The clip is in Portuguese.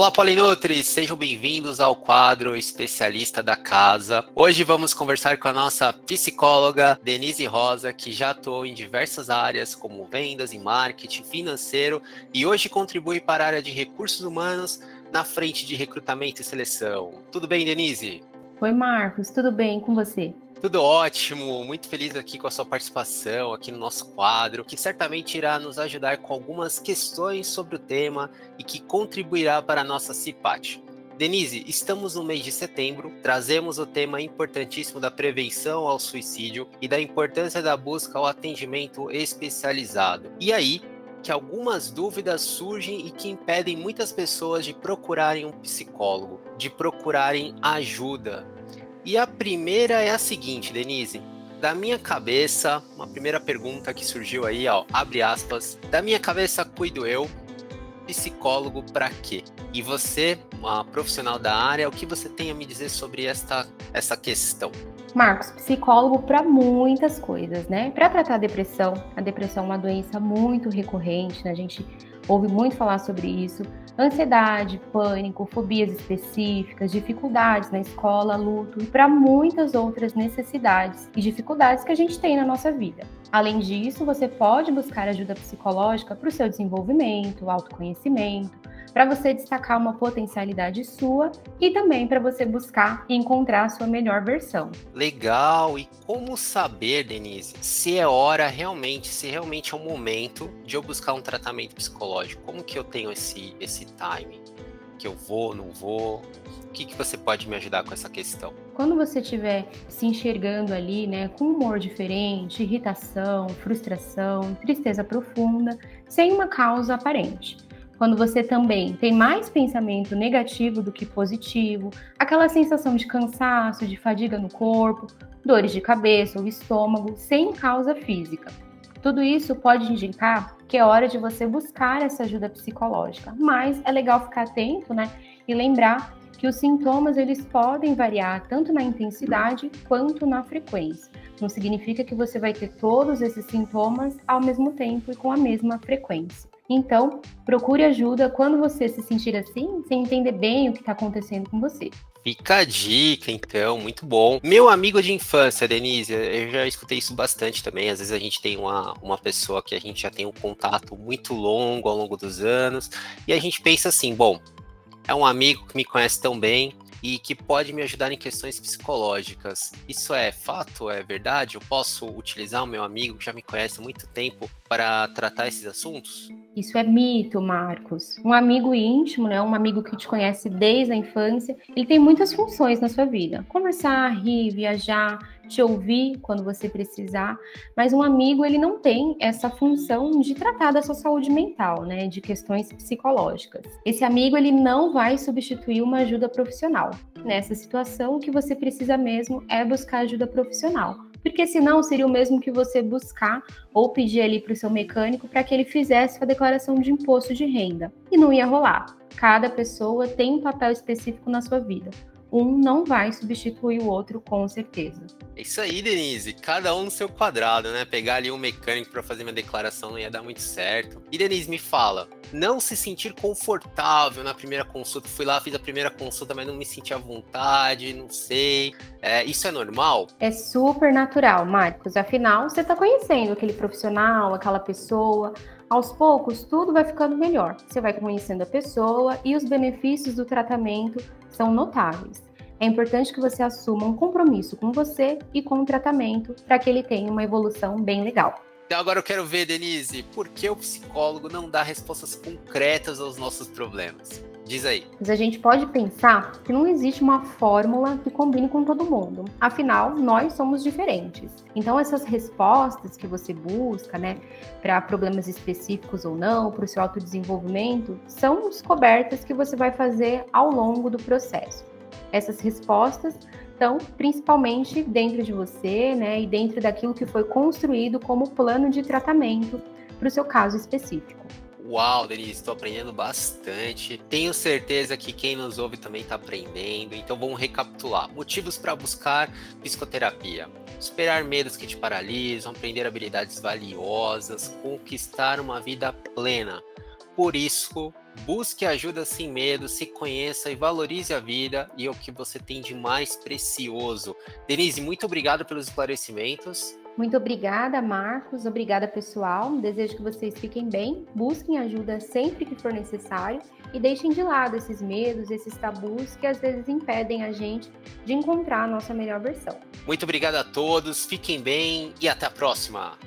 Olá, Polinutri! Sejam bem-vindos ao quadro Especialista da Casa. Hoje vamos conversar com a nossa psicóloga, Denise Rosa, que já atuou em diversas áreas, como vendas e marketing financeiro, e hoje contribui para a área de recursos humanos na frente de recrutamento e seleção. Tudo bem, Denise? Oi, Marcos, tudo bem com você? Tudo ótimo, muito feliz aqui com a sua participação aqui no nosso quadro, que certamente irá nos ajudar com algumas questões sobre o tema e que contribuirá para a nossa CIPAT. Denise, estamos no mês de setembro, trazemos o tema importantíssimo da prevenção ao suicídio e da importância da busca ao atendimento especializado. E aí, que algumas dúvidas surgem e que impedem muitas pessoas de procurarem um psicólogo, de procurarem ajuda. E a primeira é a seguinte, Denise. Da minha cabeça, uma primeira pergunta que surgiu aí, ó, abre aspas. Da minha cabeça cuido eu, psicólogo para quê? E você, uma profissional da área, o que você tem a me dizer sobre esta, essa questão? Marcos, psicólogo para muitas coisas, né? Para tratar a depressão, a depressão é uma doença muito recorrente, né? A gente ouve muito falar sobre isso. Ansiedade, pânico, fobias específicas, dificuldades na escola, luto e para muitas outras necessidades e dificuldades que a gente tem na nossa vida. Além disso, você pode buscar ajuda psicológica para o seu desenvolvimento, autoconhecimento, para você destacar uma potencialidade sua e também para você buscar e encontrar a sua melhor versão. Legal! E como saber, Denise, se é hora realmente, se realmente é o momento de eu buscar um tratamento psicológico? Como que eu tenho esse, esse timing? Que eu vou, não vou? O que, que você pode me ajudar com essa questão? Quando você estiver se enxergando ali, né, com humor diferente, irritação, frustração, tristeza profunda, sem uma causa aparente quando você também tem mais pensamento negativo do que positivo, aquela sensação de cansaço, de fadiga no corpo, dores de cabeça ou estômago, sem causa física. Tudo isso pode indicar que é hora de você buscar essa ajuda psicológica, mas é legal ficar atento, né? E lembrar que os sintomas eles podem variar tanto na intensidade quanto na frequência. Não significa que você vai ter todos esses sintomas ao mesmo tempo e com a mesma frequência. Então, procure ajuda quando você se sentir assim, sem entender bem o que está acontecendo com você. Fica a dica, então, muito bom. Meu amigo de infância, Denise, eu já escutei isso bastante também. Às vezes a gente tem uma, uma pessoa que a gente já tem um contato muito longo ao longo dos anos, e a gente pensa assim: bom, é um amigo que me conhece tão bem, e que pode me ajudar em questões psicológicas. Isso é fato? É verdade? Eu posso utilizar o meu amigo que já me conhece há muito tempo para tratar esses assuntos? Isso é mito, Marcos. Um amigo íntimo, né, um amigo que te conhece desde a infância, ele tem muitas funções na sua vida. Conversar, rir, viajar, te ouvir quando você precisar, mas um amigo ele não tem essa função de tratar da sua saúde mental, né, de questões psicológicas. Esse amigo ele não vai substituir uma ajuda profissional. Nessa situação, o que você precisa mesmo é buscar ajuda profissional porque senão seria o mesmo que você buscar ou pedir ali para o seu mecânico para que ele fizesse a declaração de imposto de renda. E não ia rolar. Cada pessoa tem um papel específico na sua vida um não vai substituir o outro com certeza. É isso aí, Denise. Cada um no seu quadrado, né? Pegar ali um mecânico para fazer minha declaração não ia dar muito certo. E Denise, me fala, não se sentir confortável na primeira consulta. Fui lá, fiz a primeira consulta, mas não me senti à vontade, não sei. É, isso é normal? É super natural, Marcos. Afinal, você está conhecendo aquele profissional, aquela pessoa. Aos poucos, tudo vai ficando melhor. Você vai conhecendo a pessoa e os benefícios do tratamento são notáveis. É importante que você assuma um compromisso com você e com o tratamento para que ele tenha uma evolução bem legal. Então agora eu quero ver, Denise, por que o psicólogo não dá respostas concretas aos nossos problemas? Diz aí. Mas a gente pode pensar que não existe uma fórmula que combine com todo mundo. Afinal, nós somos diferentes. Então, essas respostas que você busca, né, para problemas específicos ou não, para o seu autodesenvolvimento, são descobertas que você vai fazer ao longo do processo. Essas respostas estão principalmente dentro de você, né, e dentro daquilo que foi construído como plano de tratamento para o seu caso específico. Uau, Denise, estou aprendendo bastante. Tenho certeza que quem nos ouve também está aprendendo. Então vamos recapitular. Motivos para buscar psicoterapia. Superar medos que te paralisam, aprender habilidades valiosas, conquistar uma vida plena. Por isso, Busque ajuda sem medo, se conheça e valorize a vida e o que você tem de mais precioso. Denise, muito obrigado pelos esclarecimentos. Muito obrigada, Marcos. Obrigada, pessoal. Desejo que vocês fiquem bem, busquem ajuda sempre que for necessário e deixem de lado esses medos, esses tabus que às vezes impedem a gente de encontrar a nossa melhor versão. Muito obrigado a todos, fiquem bem e até a próxima.